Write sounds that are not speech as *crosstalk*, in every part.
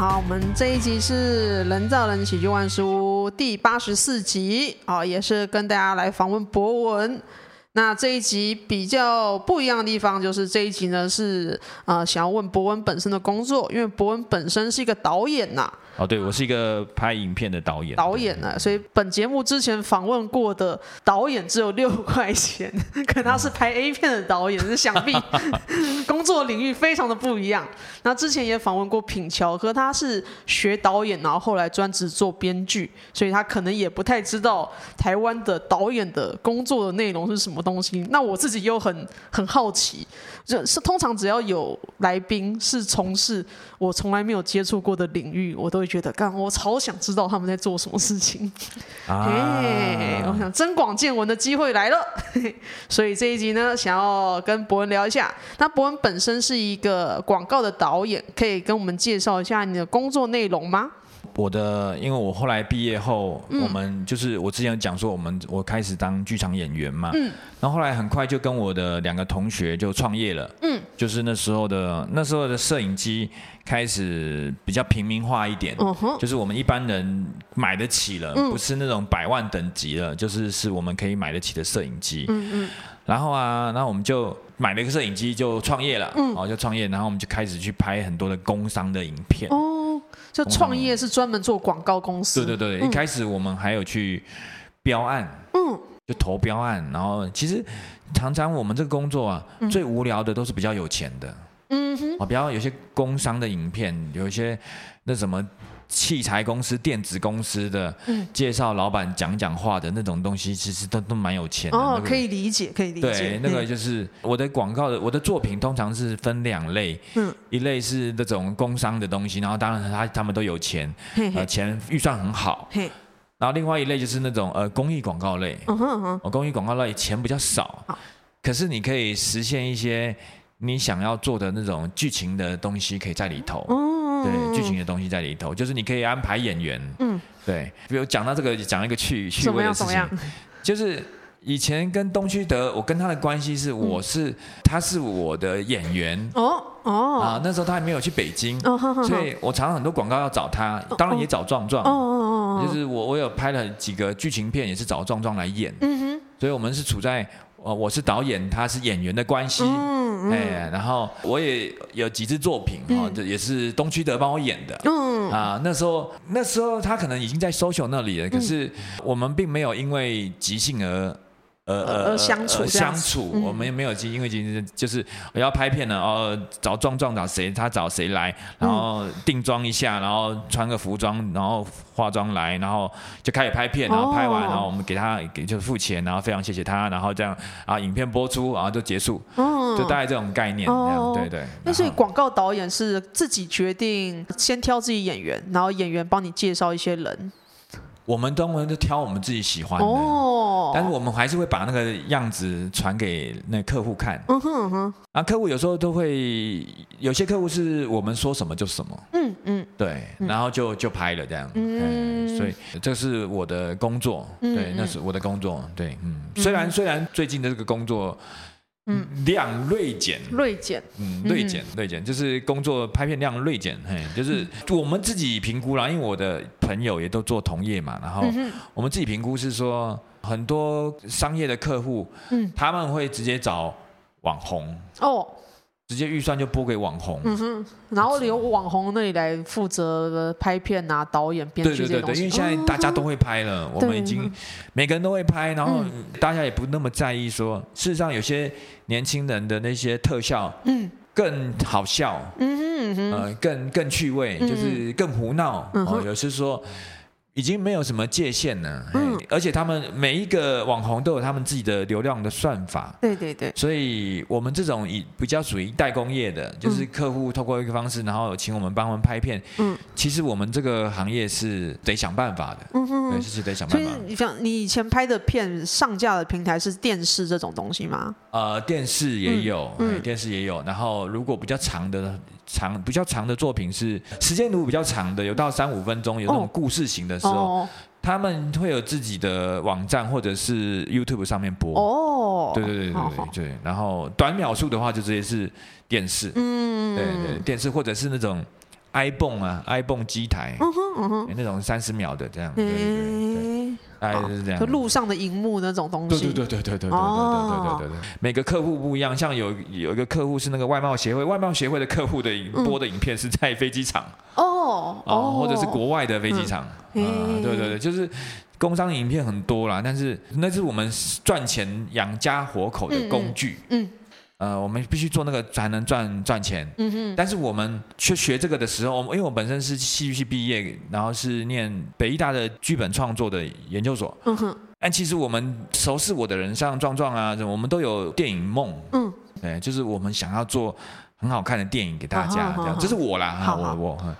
好，我们这一集是《人造人喜剧万书》第八十四集啊，也是跟大家来访问博文。那这一集比较不一样的地方，就是这一集呢是呃想要问博文本身的工作，因为博文本身是一个导演呐、哦，对，我是一个拍影片的导演。导演呢，所以本节目之前访问过的导演只有六块钱，*laughs* 可他是拍 A 片的导演，是想必 *laughs* 工作领域非常的不一样。那之前也访问过品乔，可他是学导演，然后后来专职做编剧，所以他可能也不太知道台湾的导演的工作的内容是什么东西。那我自己又很很好奇，就是通常只要有来宾是从事我从来没有接触过的领域，我都会。觉得，干我超想知道他们在做什么事情，啊、*laughs* 嘿，我想增广见闻的机会来了，*laughs* 所以这一集呢，想要跟博文聊一下。那博文本身是一个广告的导演，可以跟我们介绍一下你的工作内容吗？我的，因为我后来毕业后，嗯、我们就是我之前讲说，我们我开始当剧场演员嘛，嗯，然后后来很快就跟我的两个同学就创业了，嗯，就是那时候的那时候的摄影机开始比较平民化一点，就是我们一般人买得起了，嗯、不是那种百万等级了，就是是我们可以买得起的摄影机，嗯嗯，然后啊，然后我们就买了一个摄影机就创业了，嗯，然后就创业，然后我们就开始去拍很多的工商的影片，哦。就创业是专门做广告公司。对对对，一开始我们还有去标案，嗯，就投标案，然后其实常常我们这个工作啊，最无聊的都是比较有钱的，嗯哼，啊，比较有些工商的影片，有一些那什么。器材公司、电子公司的介绍，老板讲讲话的那种东西，其实都都蛮有钱的。哦，那个、可以理解，可以理解。对，那个就是我的广告的，我的作品通常是分两类，嗯，一类是那种工商的东西，然后当然他他们都有钱，嘿嘿。呃，钱预算很好，嘿。然后另外一类就是那种呃公益广告类，嗯哼嗯哼，公益广告类钱比较少，好。可是你可以实现一些你想要做的那种剧情的东西，可以在里头。嗯对，剧情的东西在里头，就是你可以安排演员。嗯，对，比如讲到这个，讲一个趣趣味的事情，就是以前跟东区德，我跟他的关系是，我是、嗯、他是我的演员。哦哦。啊，那时候他还没有去北京，哦、所以我常常很多广告要找他，当然也找壮壮。哦哦哦，就是我我有拍了几个剧情片，也是找壮壮来演。嗯哼，所以我们是处在。哦，我是导演，他是演员的关系，嗯嗯、哎，然后我也有几支作品，哈、嗯，这也是东区德帮我演的，嗯。啊，那时候那时候他可能已经在 social 那里了，嗯、可是我们并没有因为即兴而。呃呃相处相处，我们也没有经，因为今天就是我要拍片了，哦，找壮壮找谁，他找谁来，然后定妆一下，然后穿个服装，然后化妆来，然后就开始拍片，然后拍完，然后我们给他给就付钱，然后非常谢谢他，然后这样啊，影片播出，然后就结束，就大概这种概念这样，对对。那所以广告导演是自己决定先挑自己演员，然后演员帮你介绍一些人。我们都会挑我们自己喜欢的，哦、但是我们还是会把那个样子传给那客户看。嗯哼嗯哼，啊，客户有时候都会，有些客户是我们说什么就什么。嗯嗯，对，然后就就拍了这样。嗯，所以这是我的工作，对，那是我的工作，对，嗯。虽然虽然最近的这个工作。嗯，量锐减，锐减，嗯，锐减，锐减，就是工作拍片量锐减，嘿，就是我们自己评估啦，因为我的朋友也都做同业嘛，然后我们自己评估是说，很多商业的客户，嗯，他们会直接找网红，哦。直接预算就拨给网红，嗯哼，然后由网红那里来负责拍片啊、导演、编剧。对对对，因为现在大家都会拍了，嗯、我们已经每个人都会拍，然后大家也不那么在意说，事实上有些年轻人的那些特效，嗯，更好笑，嗯哼，嗯哼，呃，更更趣味，就是更胡闹，嗯哼，有时说。已经没有什么界限了，嗯，而且他们每一个网红都有他们自己的流量的算法，对对对，所以我们这种以比较属于代工业的，就是客户透过一个方式，然后请我们帮他们拍片，嗯，其实我们这个行业是得想办法的，嗯哼，对，是得想办法。你像你以前拍的片上架的平台是电视这种东西吗？呃，电视也有，嗯，电视也有，然后如果比较长的。长比较长的作品是时间如果比较长的，有到三五分钟，有那种故事型的时候，哦、他们会有自己的网站或者是 YouTube 上面播。哦，对对对对对好对。然后短秒数的话，就直接是电视。嗯，对对，电视或者是那种 iPhone 啊，iPhone 机台，嗯哼嗯哼，那种三十秒的这样，对对对，对，大概就是这样。就路上的荧幕那种东西。对对对对对对对对对对对。每个客户不一样，像有有一个客户是那个外贸协会，外贸协会的客户的播的影片是在飞机场。哦哦。或者是国外的飞机场。嗯，对对对，就是工商影片很多啦，但是那是我们赚钱养家活口的工具。嗯。呃，我们必须做那个才能赚赚钱。嗯哼。但是我们去学这个的时候，因为我本身是戏剧系毕业，然后是念北艺大的剧本创作的研究所。嗯哼。但其实我们熟识我的人，像壮壮啊，我们都有电影梦。嗯。对，就是我们想要做很好看的电影给大家，这样。这是我啦，哈，我我。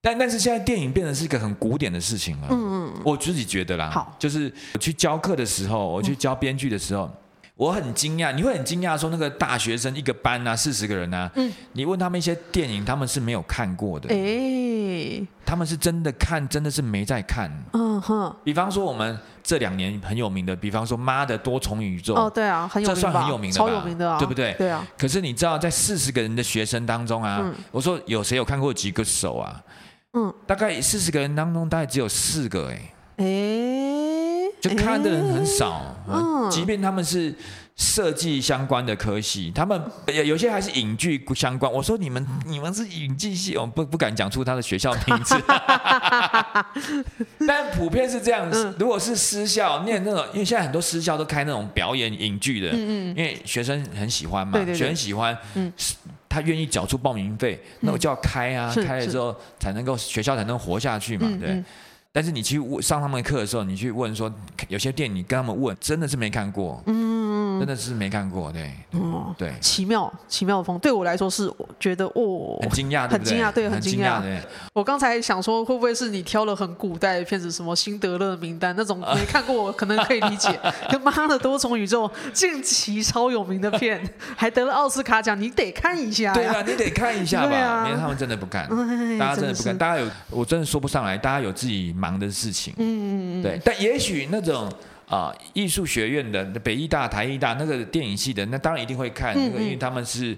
但但是现在电影变成是一个很古典的事情了。嗯嗯。我自己觉得啦。好。就是我去教课的时候，我去教编剧的时候。我很惊讶，你会很惊讶说那个大学生一个班啊，四十个人啊，嗯，你问他们一些电影，他们是没有看过的，哎，他们是真的看，真的是没在看，嗯哼。比方说我们这两年很有名的，比方说《妈的多重宇宙》，哦，对啊，很有名，这算很有名的吧？超有名的啊，对不对？对啊。可是你知道，在四十个人的学生当中啊，我说有谁有看过几个手啊？嗯，大概四十个人当中，大概只有四个，哎，哎。就看的人很少，嗯，即便他们是设计相关的科系，他们有有些还是影剧相关。我说你们你们是影剧系，我不不敢讲出他的学校名字，*laughs* 但普遍是这样子。如果是私校念那种，因为现在很多私校都开那种表演影剧的，嗯嗯，因为学生很喜欢嘛，学生喜欢，嗯，他愿意缴出报名费，那我就要开啊，开了之后才能够学校才能活下去嘛，对。但是你去问上他们课的时候，你去问说，有些电影你跟他们问，真的是没看过，嗯，真的是没看过，对，嗯，对，奇妙奇妙的风，对我来说是我觉得哦，很惊讶，很惊讶，对，很惊讶。对。我刚才想说，会不会是你挑了很古代的片子，什么辛德勒名单那种 *laughs* 没看过，可能可以理解。跟 *laughs* 妈的多重宇宙，近期超有名的片，还得了奥斯卡奖，你得看一下。对啊，你得看一下吧，因为他们真的不看，大家真的不看，大家有，我真的说不上来，大家有自己忙的事情，嗯嗯嗯，对，但也许那种啊，艺术学院的北艺大、台艺大那个电影系的，那当然一定会看，那个因为他们是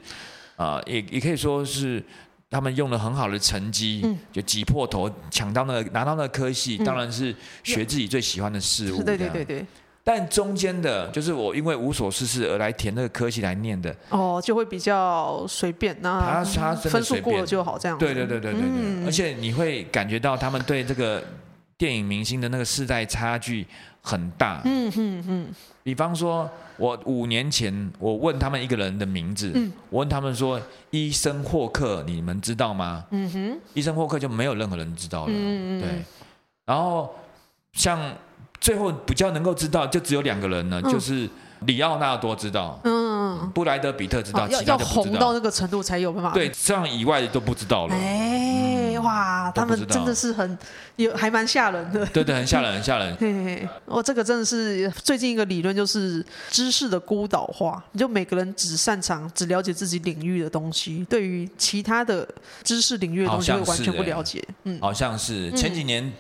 啊，也也可以说是他们用了很好的成绩，就挤破头抢到那个拿到那个科系，当然是学自己最喜欢的事物，对对对对。但中间的，就是我因为无所事事而来填那个科系来念的，哦，就会比较随便，那他他分数过了就好，这样。对对对对对对，而且你会感觉到他们对这个。电影明星的那个世代差距很大。嗯嗯嗯。比方说，我五年前我问他们一个人的名字，嗯、我问他们说：“医生霍克，你们知道吗？”嗯哼。医生霍克就没有任何人知道了。嗯嗯。对。然后像最后比较能够知道，就只有两个人呢，嗯、就是李奥纳多知道。嗯。布莱德比特知道，其他就不知道。要红到那个程度才有办法。对，这样以外的都不知道了。哎。哇，他们真的是很有，还蛮吓人的。对对，很吓人，很吓人。嘿嘿，我这个真的是最近一个理论，就是知识的孤岛化。你就每个人只擅长、只了解自己领域的东西，对于其他的知识领域的东西会完全不了解。嗯，好像是前几年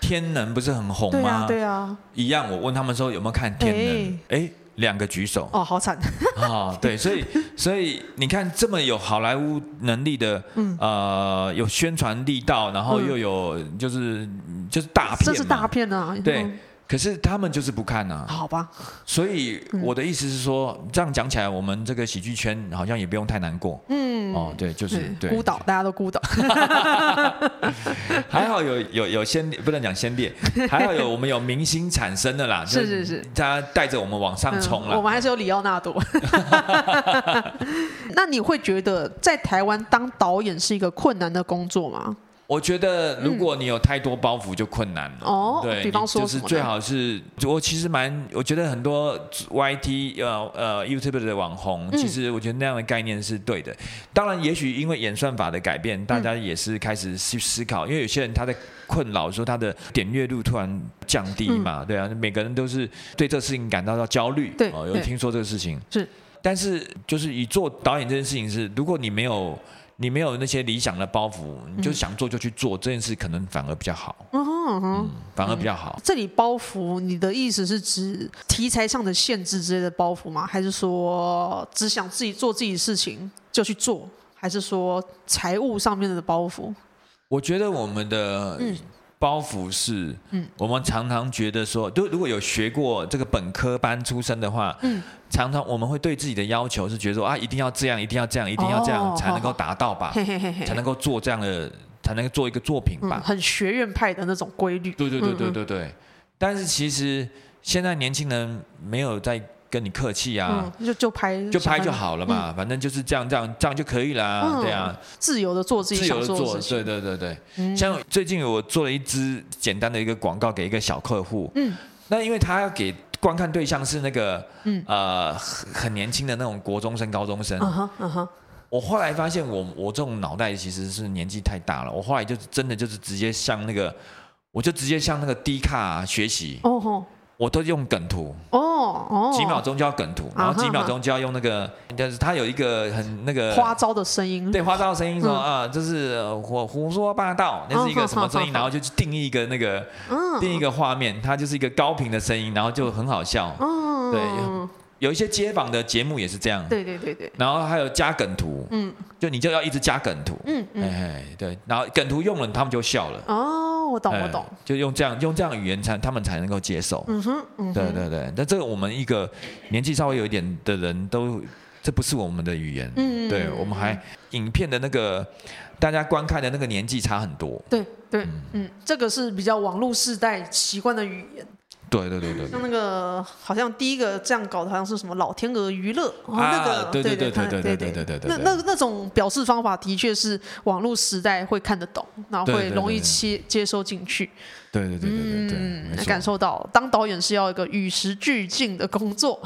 天能不是很红吗？对啊，对啊，一样。我问他们说有没有看天能？哎。两个举手哦，好惨 *laughs* 啊、哦！对，所以所以你看，这么有好莱坞能力的，嗯、呃，有宣传力道，然后又有就是、嗯、就是大片，这是大片啊！对。嗯可是他们就是不看呐，好吧。所以我的意思是说，这样讲起来，我们这个喜剧圈好像也不用太难过。嗯，哦，对，就是对，孤岛，大家都孤岛。*laughs* 还好有有有先，不能讲先烈，*laughs* 还好有我们有明星产生的啦。是是是，他带着我们往上冲了。我们还是有李奥纳多。*laughs* 那你会觉得在台湾当导演是一个困难的工作吗？我觉得如果你有太多包袱就困难了。哦，对，比方说就是最好是，我其实蛮，我觉得很多 YT 呃呃 YouTube 的网红，其实我觉得那样的概念是对的。当然，也许因为演算法的改变，大家也是开始去思考，因为有些人他在困扰说他的点阅率突然降低嘛，对啊，每个人都是对这个事情感到到焦虑。对，有听说这个事情是，但是就是以做导演这件事情是，如果你没有。你没有那些理想的包袱，你就想做就去做，这件事可能反而比较好。嗯反而比较好。这里包袱，你的意思是指题材上的限制之类的包袱吗？还是说只想自己做自己的事情就去做？还是说财务上面的包袱？我觉得我们的包袱是，嗯，我们常常觉得说，就如果有学过这个本科班出身的话，嗯，常常我们会对自己的要求是觉得说啊，一定要这样，一定要这样，一定要这样才能够达到吧，才能够做这样的，才能够做一个作品吧，很学院派的那种规律。对对对对对对。但是其实现在年轻人没有在。跟你客气啊，就就拍就拍就好了嘛，反正就是这样这样这样就可以了，对啊，自由的做自己想做的事情，对对对对。像最近我做了一支简单的一个广告给一个小客户，嗯，那因为他要给观看对象是那个，嗯。呃很年轻的那种国中生、高中生，嗯哼嗯哼。我后来发现我我这种脑袋其实是年纪太大了，我后来就真的就是直接向那个，我就直接向那个低卡学习，哦吼。我都用梗图。哦哦，几秒钟就要梗图，然后几秒钟就要用那个，但是他有一个很那个花招的声音，对花招的声音说啊，就是我胡说八道，那是一个什么声音，然后就去定义一个那个，定义一个画面，它就是一个高频的声音，然后就很好笑，对，有一些街访的节目也是这样，对对对对，然后还有加梗图，嗯，就你就要一直加梗图，嗯哎对，然后梗图用了，他们就笑了，哦。我懂，我懂，就用这样用这样语言才他们才能够接受。嗯哼，嗯哼，对对对。那这个我们一个年纪稍微有一点的人都，这不是我们的语言。嗯，对，我们还影片的那个大家观看的那个年纪差很多。对对，嗯，嗯，这个是比较网络世代习惯的语言。对对对对，像那个好像第一个这样搞的，好像是什么老天鹅娱乐，那个对对对对对对对对对，那那那种表示方法的确是网络时代会看得懂，然后会容易接接收进去。对对对对对感受到当导演是要一个与时俱进的工作。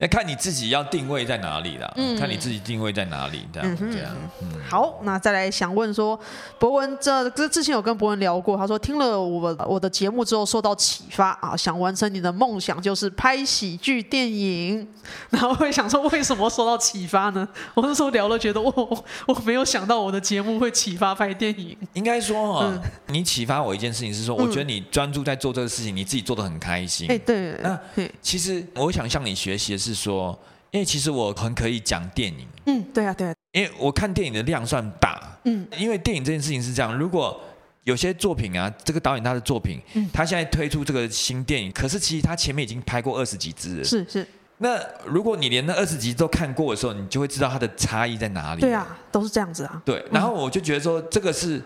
那看你自己要定位在哪里啦，嗯，看你自己定位在哪里，这样这样。嗯，好，那再来想问说，博文这这之前有跟博文聊过，他说听了我我的节目之后受到启发啊，想完成你的梦想，就是拍喜剧电影。然后会想说，为什么受到启发呢？我那时候聊了，觉得我我没有想到我的节目会启发拍电影。应该说哈，你启发我一件事情是说，我觉得你专注在做这个事情，你自己做的很开心。哎，对。那其实我想向你学习的是。是说，因为其实我很可以讲电影。嗯，对啊，对啊。因为我看电影的量算大。嗯。因为电影这件事情是这样，如果有些作品啊，这个导演他的作品，嗯，他现在推出这个新电影，可是其实他前面已经拍过二十几支了。是是。那如果你连那二十集都看过的时候，你就会知道它的差异在哪里。对啊，都是这样子啊。对，然后我就觉得说，这个是，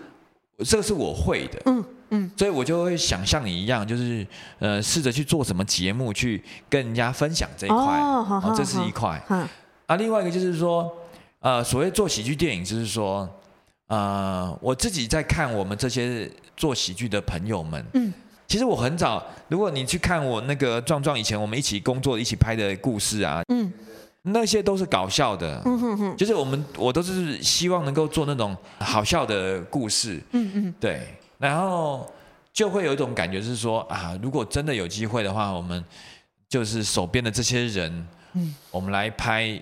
这个是我会的。嗯。嗯，所以我就会想像你一样，就是呃，试着去做什么节目，去跟人家分享这一块，哦，哦，这是一块。嗯，啊，另外一个就是说，呃，所谓做喜剧电影，就是说，呃，我自己在看我们这些做喜剧的朋友们，嗯，其实我很早，如果你去看我那个壮壮以前我们一起工作、一起拍的故事啊，嗯，那些都是搞笑的，嗯哼哼，就是我们我都是希望能够做那种好笑的故事，嗯嗯，对。然后就会有一种感觉是说啊，如果真的有机会的话，我们就是手边的这些人，嗯，我们来拍。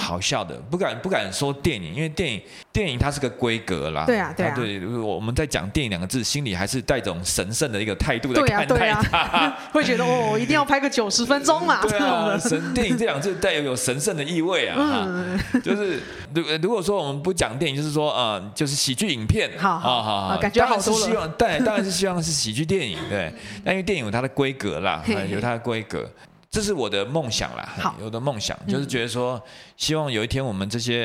好笑的，不敢不敢说电影，因为电影电影它是个规格啦。对啊，对啊。对，我们在讲电影两个字，心里还是带种神圣的一个态度在看待它。啊、*laughs* 会觉得哦，一定要拍个九十分钟嘛。*laughs* 对啊，神电影这两个字带有有神圣的意味啊。嗯。就是如如果说我们不讲电影，就是说呃，就是喜剧影片。好好好，好感觉好多了。希望，当然当然是希望是喜剧电影，对。但因为电影有它的规格啦，有它的规格。这是我的梦想啦，好，我的梦想就是觉得说，希望有一天我们这些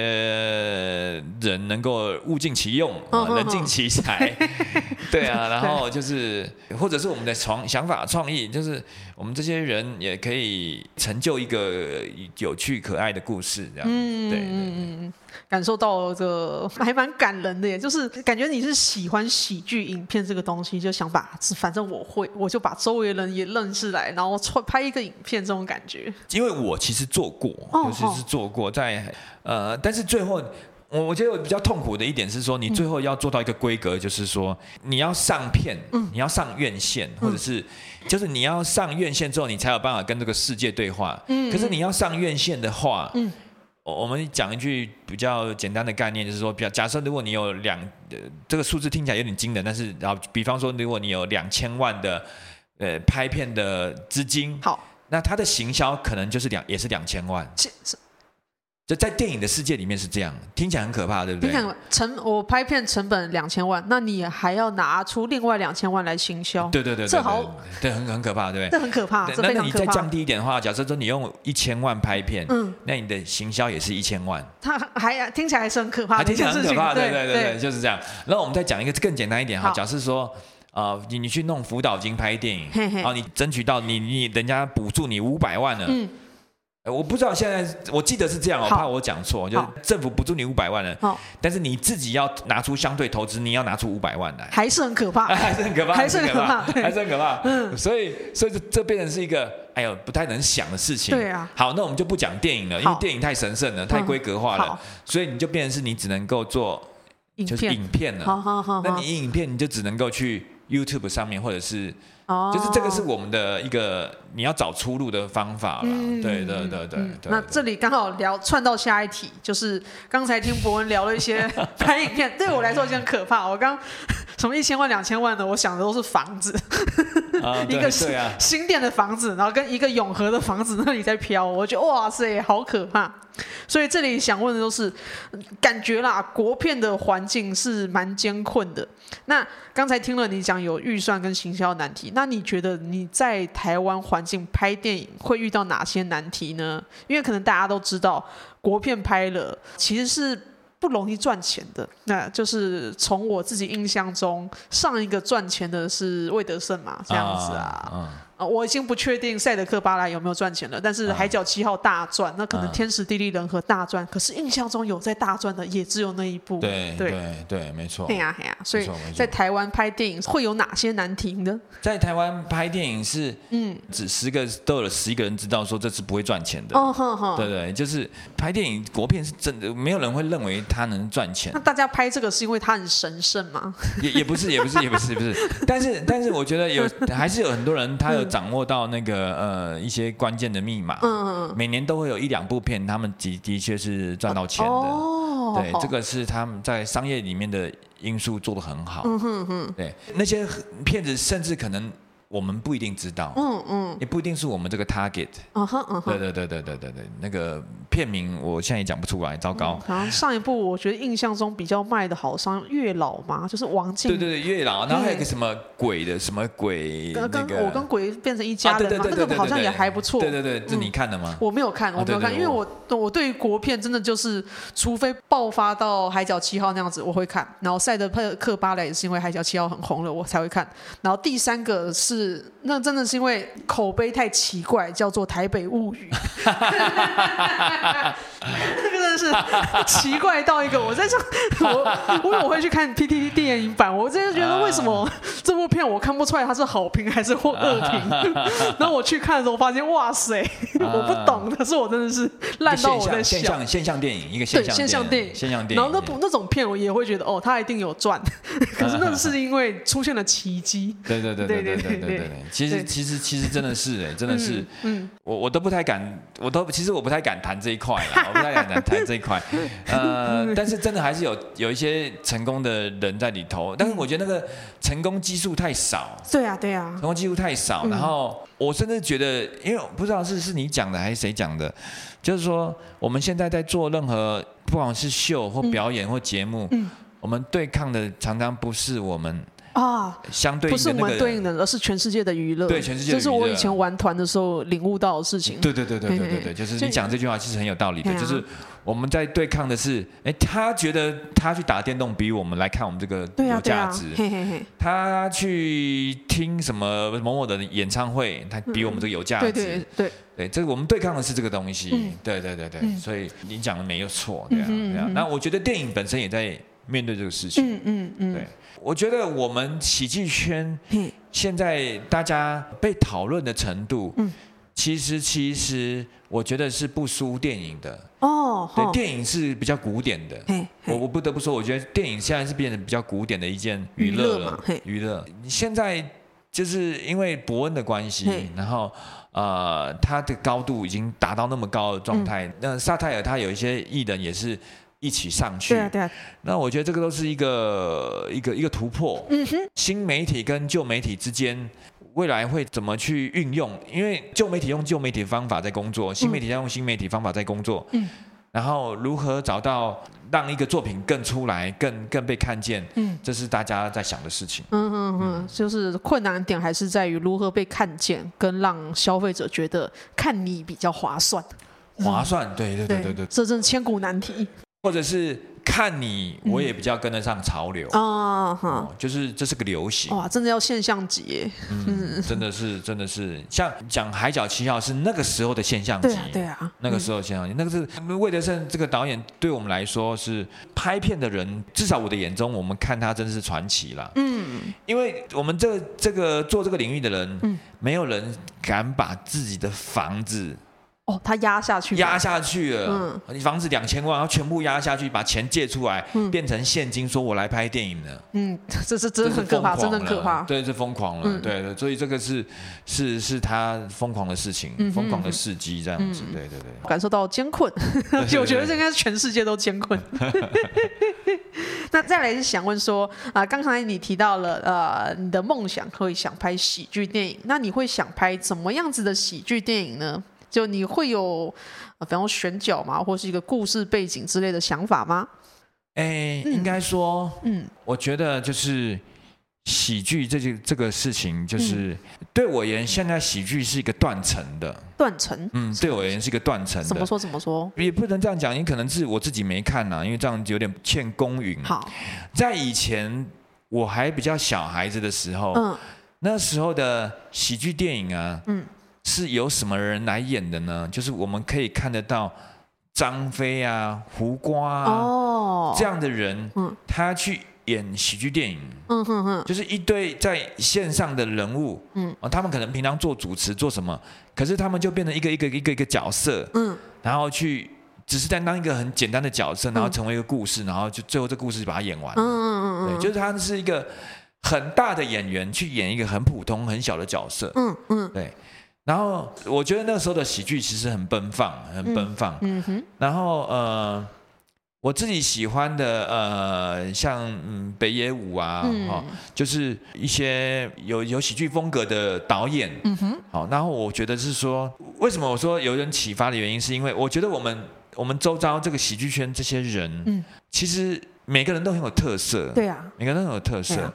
人能够物尽其用，人尽其才，*laughs* 对啊，然后就是或者是我们的创想法创意，就是我们这些人也可以成就一个有趣可爱的故事，这样，对对对。感受到这个还蛮感人的耶，就是感觉你是喜欢喜剧影片这个东西，就想把反正我会，我就把周围人也认识来，然后拍一个影片这种感觉。因为我其实做过，尤其是做过在呃，但是最后我我觉得我比较痛苦的一点是说，你最后要做到一个规格，就是说你要上片，嗯你要上院线，或者是就是你要上院线之后，你才有办法跟这个世界对话。嗯，可是你要上院线的话，嗯。我们讲一句比较简单的概念，就是说，比较假设如果你有两，这个数字听起来有点惊人，但是然后比方说，如果你有两千万的呃拍片的资金，好，那它的行销可能就是两也是两千万。就在电影的世界里面是这样，听起来很可怕，对不对？成我拍片成本两千万，那你还要拿出另外两千万来行销？对对对，这好，对很很可怕，对不对？这很可怕，那那你再降低一点的话，假设说你用一千万拍片，嗯，那你的行销也是一千万，他还听起来还是很可怕，听起来很可怕，对对对对，就是这样。然后我们再讲一个更简单一点哈，假设说。啊，你你去弄辅导金拍电影，然后你争取到你你人家补助你五百万了，嗯，我不知道现在我记得是这样，我怕我讲错，就是政府补助你五百万了，但是你自己要拿出相对投资，你要拿出五百万来，还是很可怕，*laughs* 还是很可怕，还是很可怕，还是很可怕，嗯，所以所以这这变成是一个哎呦不太能想的事情，对啊，好，那我们就不讲电影了，因为电影太神圣了，太规格化了，所以你就变成是你只能够做就是影片了，好好好，那你影片你就只能够去。YouTube 上面，或者是，就是这个是我们的一个你要找出路的方法了。对对对对。那这里刚好聊串到下一题，就是刚才听博文聊了一些 *laughs* 拍影片，对我来说有点可怕。我刚什么一千万、两千万的，我想的都是房子，*laughs* 一个新店的房子，然后跟一个永和的房子那里在飘，我觉得哇塞，好可怕。所以这里想问的都是，感觉啦，国片的环境是蛮艰困的。那刚才听了你讲有预算跟行销难题，那你觉得你在台湾环境拍电影会遇到哪些难题呢？因为可能大家都知道，国片拍了其实是不容易赚钱的。那就是从我自己印象中，上一个赚钱的是魏德胜嘛，这样子啊。啊，我已经不确定《赛德克·巴莱》有没有赚钱了，但是《海角七号》大赚，那可能《天时地利人和》大赚，可是印象中有在大赚的也只有那一部。对对对，没错。对呀对呀，所以在台湾拍电影会有哪些难题呢？在台湾拍电影是，嗯，只十个都有十一个人知道说这次不会赚钱的。哦呵呵。对对，就是拍电影国片是真的，没有人会认为它能赚钱。那大家拍这个是因为它很神圣吗？也也不是，也不是，也不是，不是。但是但是我觉得有还是有很多人他有。掌握到那个呃一些关键的密码，嗯，每年都会有一两部片，他们的的确是赚到钱的，哦，对，这个是他们在商业里面的因素做得很好，嗯哼哼，对，那些骗子甚至可能。我们不一定知道，嗯嗯，也不一定是我们这个 target，嗯哼嗯哼，对对对对对对对，那个片名我现在也讲不出来，糟糕。好像上一部我觉得印象中比较卖的好，像《月老》嘛，就是王静。对对对，《月老》，然后还有个什么鬼的什么鬼，那个我跟鬼变成一家人嘛，那个好像也还不错。对对对，这你看的吗？我没有看，我没有看，因为我我对于国片真的就是，除非爆发到《海角七号》那样子，我会看。然后《赛德克·巴莱》也是因为《海角七号》很红了，我才会看。然后第三个是那真的。是因为口碑太奇怪，叫做《台北物语》，*laughs* 真是奇怪到一个，我在想，*laughs* 我因为我会去看 PTT 电影版，我真的觉得为什么这部片我看不出来它是好评还是或恶评，*laughs* 然后我去看的时候发现，哇塞，我不懂，可是我真的是烂到我在想，现象现象电影一个现象现象电影。现象电影，然后那部那种片我也会觉得哦，它一定有赚，*laughs* 可是那是因为出现了奇迹，对对对对对对对对，其实。其实其实真的是哎，真的是，嗯，我我都不太敢，我都其实我不太敢谈这一块了，我不太敢谈谈这一块，*laughs* 呃，但是真的还是有有一些成功的人在里头，但是我觉得那个成功基数太少，对啊对啊，成功基数太少，然后我甚至觉得，因为不知道是是你讲的还是谁讲的，就是说我们现在在做任何不管是秀或表演或节目，我们对抗的常常不是我们。啊，相对、那个、不是我们对应的，而是全世界的娱乐。对，全世界的娱乐。这是我以前玩团的时候领悟到的事情。对对对对对对对，就是你讲这句话其实很有道理的，就是我们在对抗的是，哎，他觉得他去打电动比我们来看我们这个有价值。他去听什么某某的演唱会，他比我们这个有价值。对对对对，对，这个我们对抗的是这个东西。嗯、对对对对，嗯、所以你讲的没有错，对啊对啊。那我觉得电影本身也在面对这个事情。嗯嗯嗯，对。我觉得我们喜剧圈现在大家被讨论的程度，嗯其实其实我觉得是不输电影的哦。对，电影是比较古典的。我我不得不说，我觉得电影现在是变成比较古典的一件娱乐了。娱乐，现在就是因为伯恩的关系，然后呃，他的高度已经达到那么高的状态。那萨泰尔他有一些艺人也是。一起上去，对啊，对啊。那我觉得这个都是一个一个一个突破。嗯哼。新媒体跟旧媒体之间，未来会怎么去运用？因为旧媒体用旧媒体的方法在工作，新媒体要用新媒体方法在工作。嗯。然后如何找到让一个作品更出来、更更被看见，嗯，这是大家在想的事情。嗯嗯嗯，就是困难点还是在于如何被看见，跟让消费者觉得看你比较划算。划算，对对对对对，这真是千古难题。或者是。看你，我也比较跟得上潮流。啊，哈，就是这是个流行。哇，真的要现象级耶，嗯，真的是，真的是，像讲《海角七号》是那个时候的现象级，对啊，那个时候现象级，那个是魏德胜这个导演对我们来说是拍片的人，至少我的眼中，我们看他真是传奇了，嗯，因为我们这这个做这个领域的人，嗯，没有人敢把自己的房子。哦，他压下去，压下去了。嗯，你房子两千万，然后全部压下去，把钱借出来，嗯、变成现金，说我来拍电影了。嗯，这是真的很可怕，真的可怕。对，是疯狂了。嗯、对对，所以这个是是是他疯狂的事情，疯、嗯、狂的事迹这样子。嗯、对对对，感受到艰困，我觉得这应该是全世界都艰困。*laughs* 那再来是想问说啊，刚才你提到了呃，你的梦想会想拍喜剧电影，那你会想拍怎么样子的喜剧电影呢？就你会有，比方说选角嘛，或是一个故事背景之类的想法吗？哎，应该说，嗯，我觉得就是喜剧这件这个事情，就是、嗯、对我而言，现在喜剧是一个断层的。断层？嗯，对我而言是一个断层。怎么说？怎么说？也不能这样讲，因为可能是我自己没看呐，因为这样有点欠公允。好，在以前我还比较小孩子的时候，嗯，那时候的喜剧电影啊，嗯。是由什么人来演的呢？就是我们可以看得到张飞啊、胡瓜啊、哦、这样的人，嗯，他去演喜剧电影，嗯哼哼，就是一堆在线上的人物，嗯，他们可能平常做主持做什么，可是他们就变成一个一个一个一个角色，嗯，然后去只是担当一个很简单的角色，然后成为一个故事，然后就最后这故事就把它演完，嗯嗯嗯，对，就是他是一个很大的演员去演一个很普通很小的角色，嗯嗯，对。然后我觉得那时候的喜剧其实很奔放，很奔放。嗯，嗯哼。然后呃，我自己喜欢的呃，像嗯北野武啊，嗯、哦，就是一些有有喜剧风格的导演。嗯哼。好，然后我觉得是说，为什么我说有人启发的原因，是因为我觉得我们我们周遭这个喜剧圈这些人，嗯，其实每个人都很有特色。对啊。每个人都很有特色。啊、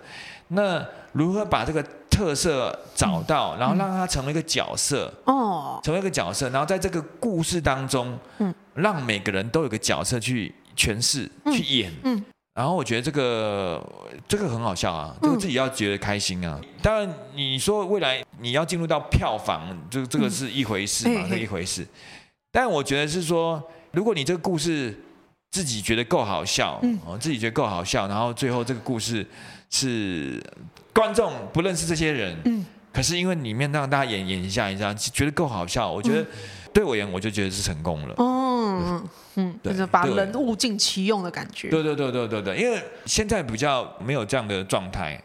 那如何把这个特色找到，然后让他成为一个角色，哦，成为一个角色，然后在这个故事当中，嗯，让每个人都有个角色去诠释、去演，嗯，然后我觉得这个这个很好笑啊，这个自己要觉得开心啊。当然，你说未来你要进入到票房，这这个是一回事嘛，这一回事。但我觉得是说，如果你这个故事自己觉得够好笑，嗯，自己觉得够好笑，然后最后这个故事是。观众不认识这些人，嗯，可是因为里面让大家演演一下一下，觉得够好笑，我觉得对我而言，我就觉得是成功了。嗯嗯，就是把人物尽其用的感觉。对对对对对对，因为现在比较没有这样的状态。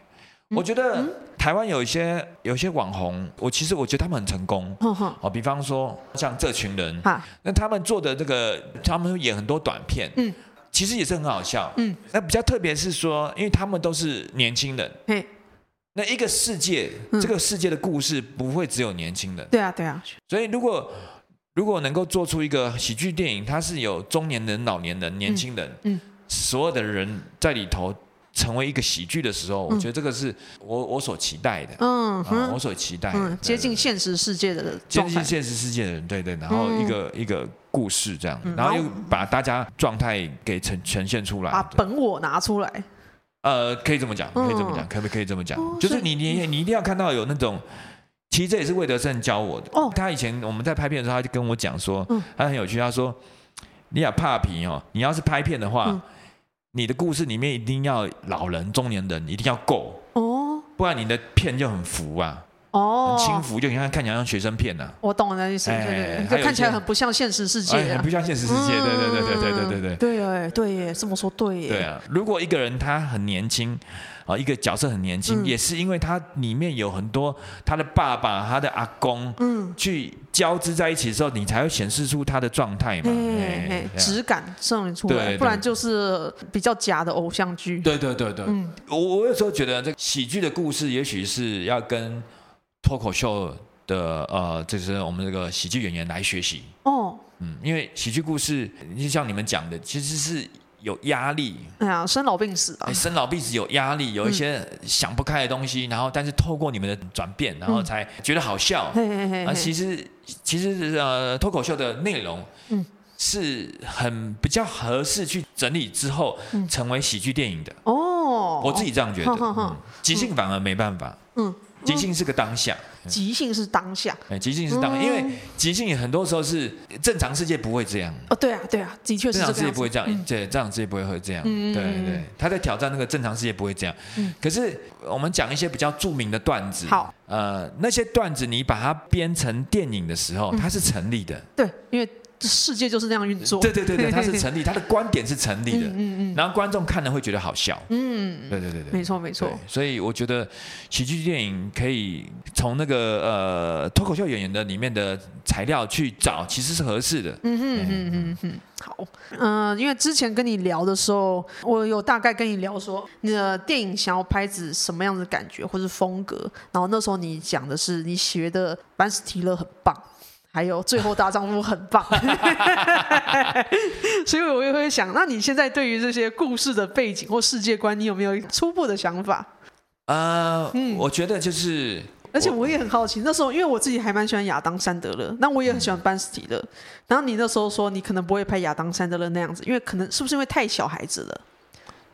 我觉得台湾有一些有一些网红，我其实我觉得他们很成功。哦，比方说像这群人，那他们做的这个，他们演很多短片，嗯，其实也是很好笑。嗯，那比较特别是说，因为他们都是年轻人。那一个世界，嗯、这个世界的故事不会只有年轻人。对啊，对啊。所以如果如果能够做出一个喜剧电影，它是有中年人、老年人、年轻人，嗯，嗯所有的人在里头成为一个喜剧的时候，嗯、我觉得这个是我我所期待的。嗯，嗯我所期待的、嗯，接近现实世界的人，接近现实世界的人，对对。然后一个、嗯、一个故事这样，然后又把大家状态给呈呈现出来，把本我拿出来。呃，可以这么讲，可以这么讲，可不可以这么讲？就是你你你一定要看到有那种，其实这也是魏德胜教我的。哦，他以前我们在拍片的时候，他就跟我讲说，他很有趣，他说，你要怕皮哦，你要是拍片的话，你的故事里面一定要老人、中年人一定要够哦，不然你的片就很浮啊。哦，很轻浮，就你看看起来像学生片呐。我懂了意思，对对对，就看起来很不像现实世界，很不像现实世界，对对对对对对对对。对。哎，对耶，这么说对耶。对啊，如果一个人他很年轻，啊，一个角色很年轻，也是因为他里面有很多他的爸爸、他的阿公，嗯，去交织在一起的时候，你才会显示出他的状态嘛，哎，质感上出来，不然就是比较假的偶像剧。对对对对，嗯，我我有时候觉得这个喜剧的故事，也许是要跟脱口秀的呃，就是我们这个喜剧演员来学习哦。嗯，因为喜剧故事就像你们讲的，其实是有压力。哎呀，生老病死啊！生老病死有压力，有一些想不开的东西，嗯、然后但是透过你们的转变，然后才觉得好笑。嗯、啊，其实其实呃，脱口秀的内容，嗯。是很比较合适去整理之后成为喜剧电影的哦，我自己这样觉得。嗯、即兴反而没办法，嗯，即兴是个当下，即兴是当下，哎，即兴是当下，因为即兴很多时候是正常世界不会这样。哦，对啊，对啊，的确是正常世界不会这样，对，正常世界不会会这样，对对，他在挑战那个正常世界不会这样。可是我们讲一些比较著名的段子，好，呃，那些段子你把它编成电影的时候，它是成立的，对，因为。世界就是那样运作。对对对对，他是成立，他的观点是成立的。嗯嗯，然后观众看了会觉得好笑。嗯，对对对对，没错没错。所以我觉得喜剧电影可以从那个呃脱口秀演员的里面的材料去找，其实是合适的。嗯哼嗯哼哼。好，嗯、呃，因为之前跟你聊的时候，我有大概跟你聊说你的电影想要拍子什么样的感觉或是风格，然后那时候你讲的是你学的班斯提勒很棒。还有最后大丈夫很棒，*laughs* 所以我也会想，那你现在对于这些故事的背景或世界观，你有没有初步的想法？呃，嗯，我觉得就是，而且我也很好奇，那时候因为我自己还蛮喜欢亚当·山德勒，那我也很喜欢班斯提勒，然后你那时候说你可能不会拍亚当·山德勒那样子，因为可能是不是因为太小孩子了？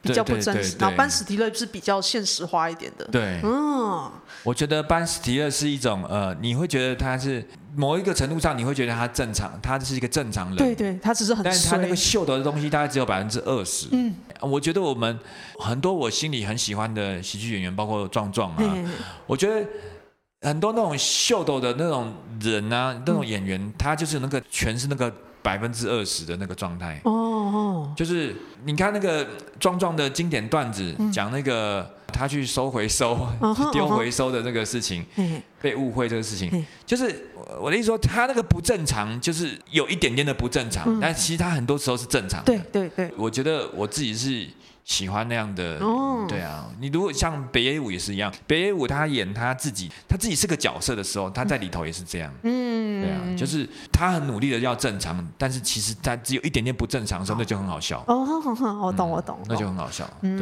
比较不真实，然后班斯提勒是比较现实化一点的。对，嗯，我觉得班斯提勒是一种呃，你会觉得他是某一个程度上，你会觉得他正常，他是一个正常人。对对，他只是很，但是他那个秀逗的东西大概只有百分之二十。嗯，我觉得我们很多我心里很喜欢的喜剧演员，包括壮壮啊，嘿嘿嘿，我觉得很多那种秀逗的那种人啊，那种演员，嗯、他就是那个全是那个。百分之二十的那个状态哦哦，就是你看那个壮壮的经典段子，讲那个他去收回收、丢回收的那个事情，被误会这个事情，就是我的意思说，他那个不正常，就是有一点点的不正常，但其实他很多时候是正常的。对对对，我觉得我自己是。喜欢那样的，哦、对啊，你如果像北野武也是一样，北野武他演他自己，他自己是个角色的时候，他在里头也是这样，嗯，对啊，就是他很努力的要正常，但是其实他只有一点点不正常的时候，那就很好笑。哦，*laughs* 我懂，我懂，那就很好笑，对，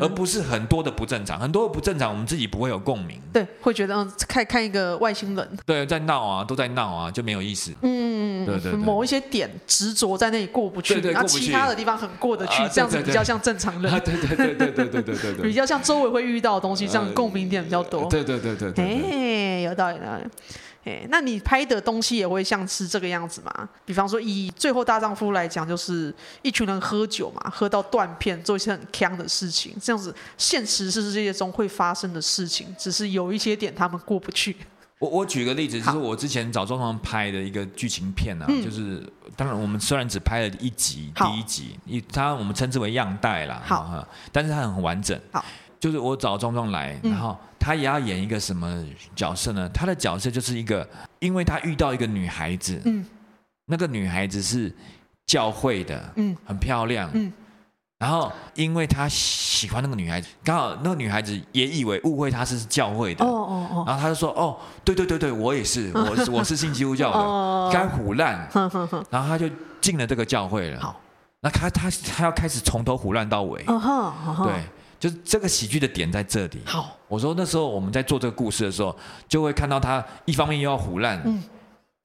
而不是很多的不正常，很多的不正常，我们自己不会有共鸣，对，会觉得嗯，看看一个外星人，对，在闹啊，都在闹啊，就没有意思，嗯，对对，某一些点执着在那里过不去，然后其他的地方很过得去，这样子比较像正常人。对对对对对对对对对，*laughs* 比较像周围会遇到的东西，这样共鸣点比较多。对对对对对。哎，有道理的。哎，那你拍的东西也会像是这个样子吗？比方说以《最后大丈夫》来讲，就是一群人喝酒嘛，喝到断片，做一些很锵的事情，这样子现实世界中会发生的事情，只是有一些点他们过不去。我我举个例子，就是我之前找庄庄拍的一个剧情片啊，就是当然我们虽然只拍了一集，第一集，一它我们称之为样带啦，好，但是它很完整，好，就是我找庄庄来，然后他也要演一个什么角色呢？他的角色就是一个，因为他遇到一个女孩子，嗯，那个女孩子是教会的，嗯，很漂亮，嗯。然后，因为他喜欢那个女孩子，刚好那个女孩子也以为误会他是教会的，哦哦哦，然后他就说：“哦，对对对对，我也是，*laughs* 我是我是信基督教的，该唬烂。”然后他就进了这个教会了。好，那他他他要开始从头唬烂到尾。对，就是这个喜剧的点在这里。好，我说那时候我们在做这个故事的时候，就会看到他一方面又要唬烂，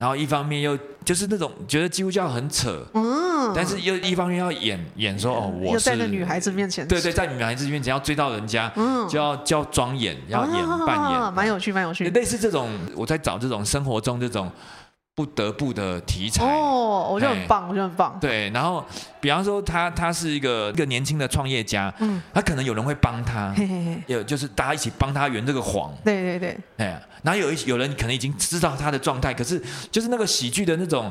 然后一方面又就是那种觉得基督教很扯，嗯，但是又一方面要演演说哦，我是在女孩子面前，对对，在女孩子面前要追到人家，嗯，就要就要装演，要演扮演，蛮有趣，蛮有趣。类似这种，我在找这种生活中这种不得不的题材哦，我觉得很棒，我觉得很棒。对，然后比方说他他是一个一个年轻的创业家，嗯，他可能有人会帮他，有就是大家一起帮他圆这个谎，对对对，哎。然后有一有人可能已经知道他的状态，可是就是那个喜剧的那种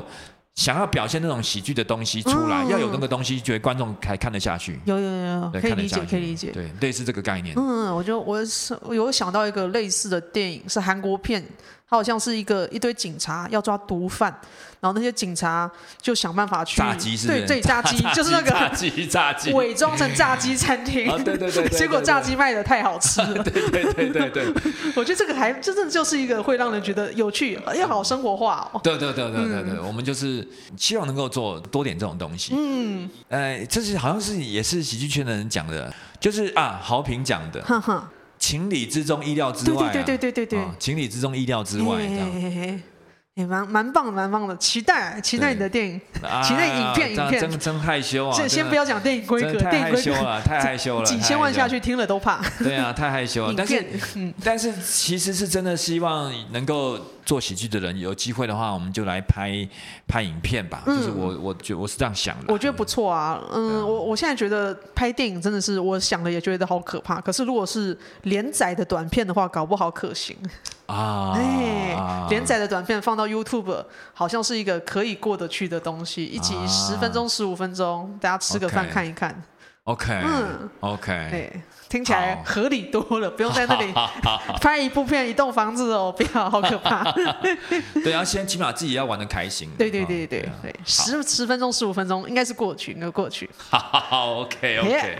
想要表现那种喜剧的东西出来，嗯、要有那个东西，觉得观众才看得下去。有有有，对可以理解，可以理解。对，类似这个概念。嗯，我觉得我是我有想到一个类似的电影，是韩国片，他好像是一个一堆警察要抓毒贩，然后那些警察就想办法去炸鸡，是对对 *laughs* 炸鸡，就是那个炸鸡炸鸡。伪装成炸鸡餐厅，啊、对，对，对，对，对对对，结果炸鸡卖的太好吃了，对对对对对，*laughs* 我觉得这个还真的就是一个会让人觉得有趣又好生活化哦。对对对对对对，嗯、我们就是希望能够做多点这种东西。嗯，呃，这是好像是也是喜剧圈的人讲的，就是啊，豪平讲的。呵呵情理之中，意料之外、啊。对对对对对对情理之中，意料之外，这样。也蛮蛮棒的，蛮棒的，期待期待你的电影，期待影片影片。真真害羞啊！先先不要讲电影规格，太害羞了，*laughs* 太害羞了，几千万下去听了都怕。对啊，太害羞了。但是，但是其实是真的希望能够做喜剧的人有机会的话，我们就来拍拍影片吧。就是我我觉我是这样想的。我觉得不错啊，嗯，我我现在觉得拍电影真的是我想了也觉得好可怕。可是如果是连载的短片的话，搞不好可行。啊，*laughs* 哎，连载的短片放到 YouTube，好像是一个可以过得去的东西，一集十分钟、十五分钟，大家吃个饭看一看。OK，嗯，OK，对。听起来合理多了，不用在那里拍一部片、一栋房子哦，不要，好可怕。*laughs* 对，要先起码自己要玩的开心。对对对对对，十十分钟、十五分钟应该是过去，应该过去。好，OK OK，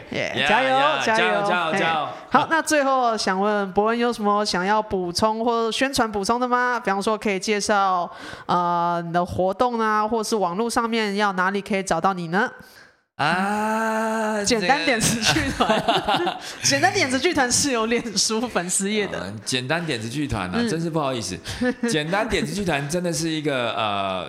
加油加油加油加油！好，那最后想问博文有什么想要补充或宣传补充的吗？比方说可以介绍呃你的活动啊，或是网络上面要哪里可以找到你呢？啊，*laughs* *laughs* 简单点子剧团，简单点子剧团是有脸书粉丝页的。简单点子剧团啊，真是不好意思。简单点子剧团真的是一个呃，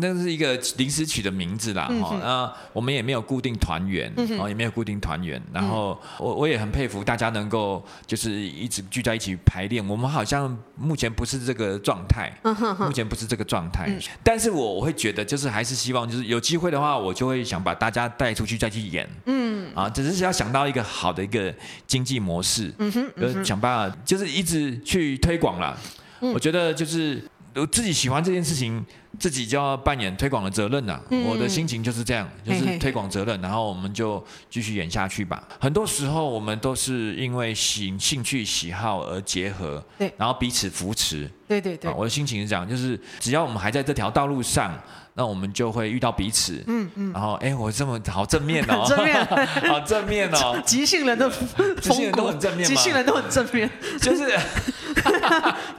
那是一个临时取的名字啦。哈，那我们也没有固定团员，哦，也没有固定团员。然后我我也很佩服大家能够就是一直聚在一起排练。我们好像目前不是这个状态，目前不是这个状态。但是我我会觉得，就是还是希望，就是有机会的话，我就会想把大家。带出去再去演，嗯。啊，只是要想到一个好的一个经济模式，嗯哼，嗯哼，想办法就是一直去推广了。嗯、我觉得就是我自己喜欢这件事情，自己就要扮演推广的责任呐。嗯、我的心情就是这样，就是推广责任，嘿嘿，然后我们就继续演下去吧。很多时候我们都是因为喜兴趣喜好而结合，对，然后彼此扶持。对对对，我的心情是这样，就是只要我们还在这条道路上。那我们就会遇到彼此，嗯嗯，然后哎，我这么好正面哦，*laughs* 正面，*laughs* 好正面哦，即兴人的 *laughs* 即兴人都很正面，即兴人都很正面，就是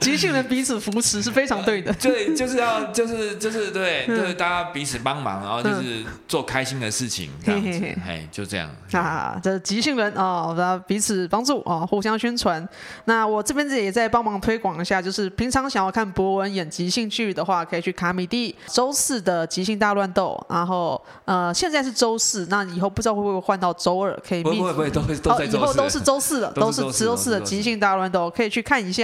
即兴人彼此扶持是非常对的，*laughs* 对，就是要就是就是对，就是大家彼此帮忙，然后就是做开心的事情，这样子，哎，就这样啊，这即兴人啊，大家彼此帮助啊，互相宣传。那我这边也在帮忙推广一下，就是平常想要看博文演即兴剧的话，可以去卡米蒂周四的即兴大乱斗，然后呃，现在是周四，那以后不知道会不会换到周二，可以。不会不会，都会都在周四。以后都是周四的，都是周四的即兴大乱斗，可以去看一下。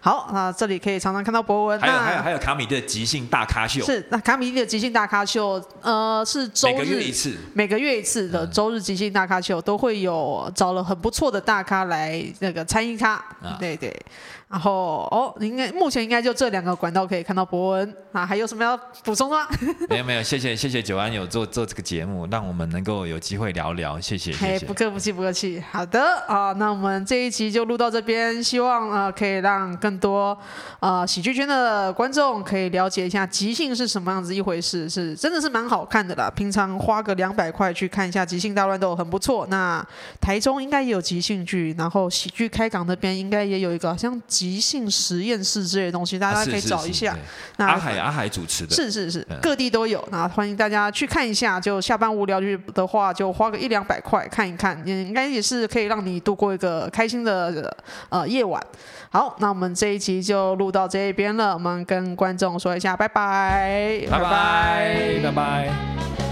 好，那这里可以常常看到博文。还有还有还有卡米地的即兴大咖秀。是，那卡米地的即兴大咖秀，呃，是周日每个月一次，每个月一次的周日即兴大咖秀，都会有找了很不错的大咖来那个参与咖。对对。然后哦，应该目前应该就这两个管道可以看到博文啊，还有什么要补充吗？*laughs* 没有没有，谢谢谢谢九安有做做这个节目，让我们能够有机会聊聊，谢谢谢谢。不客气不客气，好的啊，那我们这一集就录到这边，希望啊可以让更多呃喜剧圈的观众可以了解一下即兴是什么样子一回事，是真的是蛮好看的啦。平常花个两百块去看一下即兴大乱斗很不错。那台中应该也有即兴剧，然后喜剧开港那边应该也有一个好像。即兴实验室之类的东西，大家可以找一下。那阿海阿海主持的，是是是，各地都有。那欢迎大家去看一下。就下班无聊去的话，就花个一两百块看一看，应该也是可以让你度过一个开心的呃夜晚。好，那我们这一集就录到这一边了。我们跟观众说一下，拜拜，拜拜，拜拜。